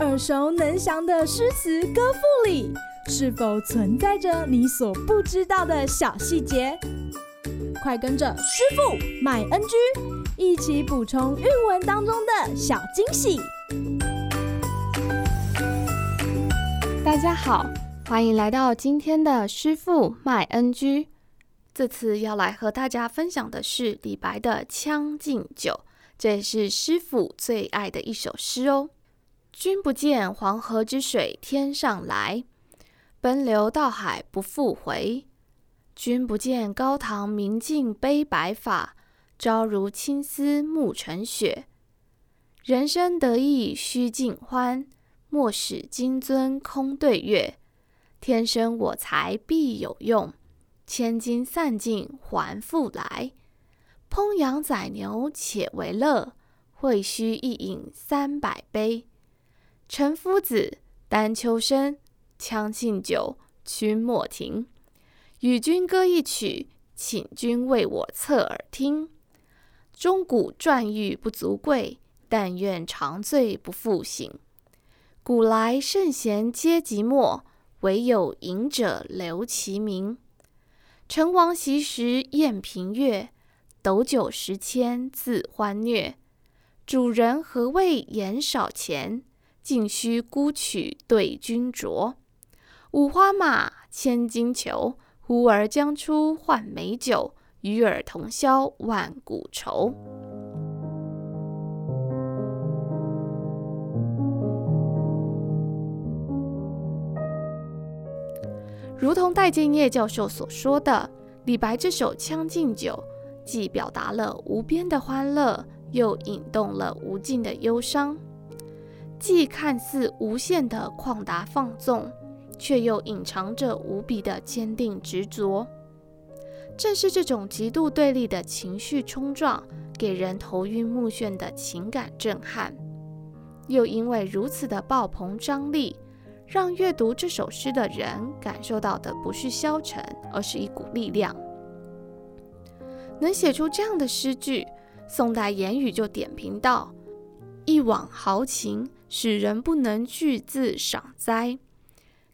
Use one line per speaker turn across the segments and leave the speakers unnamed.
耳熟能详的诗词歌赋里，是否存在着你所不知道的小细节？快跟着师傅麦恩居一起补充韵文当中的小惊喜！
大家好，欢迎来到今天的师傅麦恩居。这次要来和大家分享的是李白的《将进酒》，这是师傅最爱的一首诗哦。君不见黄河之水天上来，奔流到海不复回。君不见高堂明镜悲白发，朝如青丝暮成雪。人生得意须尽欢，莫使金樽空对月。天生我材必有用，千金散尽还复来。烹羊宰牛且为乐，会须一饮三百杯。岑夫子，丹丘生，将进酒，君莫停。与君歌一曲，请君为我侧耳听。钟鼓馔玉不足贵，但愿长醉不复醒。古来圣贤皆寂寞，惟有饮者留其名。陈王昔时宴平乐，斗酒十千恣欢谑。主人何为言少钱？径须沽取对君酌。五花马，千金裘。呼儿将出换美酒，与尔同销万古愁。如同戴建业教授所说的，李白这首《将进酒》既表达了无边的欢乐，又引动了无尽的忧伤；既看似无限的旷达放纵。却又隐藏着无比的坚定执着。正是这种极度对立的情绪冲撞，给人头晕目眩的情感震撼。又因为如此的爆棚张力，让阅读这首诗的人感受到的不是消沉，而是一股力量。能写出这样的诗句，宋代言语就点评道：“一往豪情，使人不能句字赏哉。”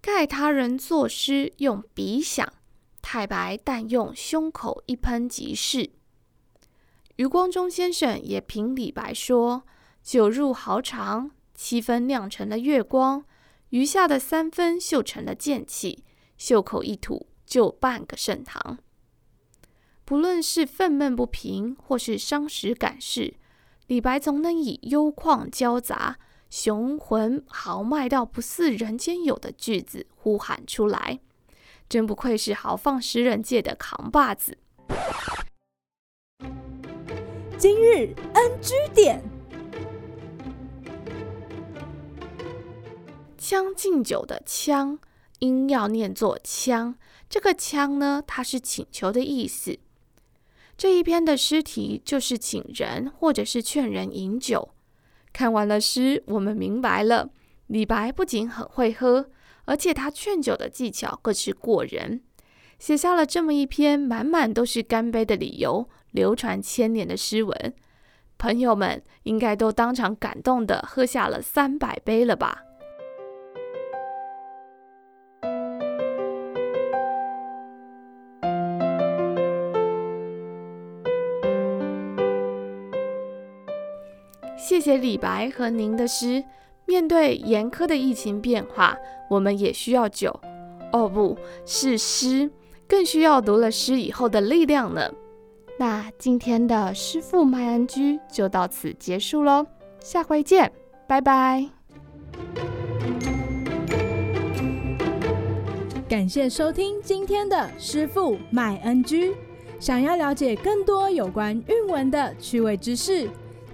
盖他人作诗用笔想，太白但用胸口一喷即是。余光中先生也评李白说：“酒入豪肠，七分酿成了月光，余下的三分绣成了剑气，袖口一吐就半个盛唐。”不论是愤懑不平，或是伤时感事，李白总能以幽旷交杂。雄浑豪迈到不似人间有的句子呼喊出来，真不愧是豪放诗人界的扛把子。
今日 NG 点，
将进酒的将音要念作羌，这个羌呢，它是请求的意思。这一篇的诗题就是请人或者是劝人饮酒。看完了诗，我们明白了，李白不仅很会喝，而且他劝酒的技巧更是过人，写下了这么一篇满满都是干杯的理由、流传千年的诗文。朋友们应该都当场感动的喝下了三百杯了吧？谢谢李白和您的诗。面对严苛的疫情变化，我们也需要酒，哦，不是诗，更需要读了诗以后的力量呢。那今天的师傅麦恩居就到此结束喽，下回见，拜拜。
感谢收听今天的师傅麦恩居。想要了解更多有关韵文的趣味知识。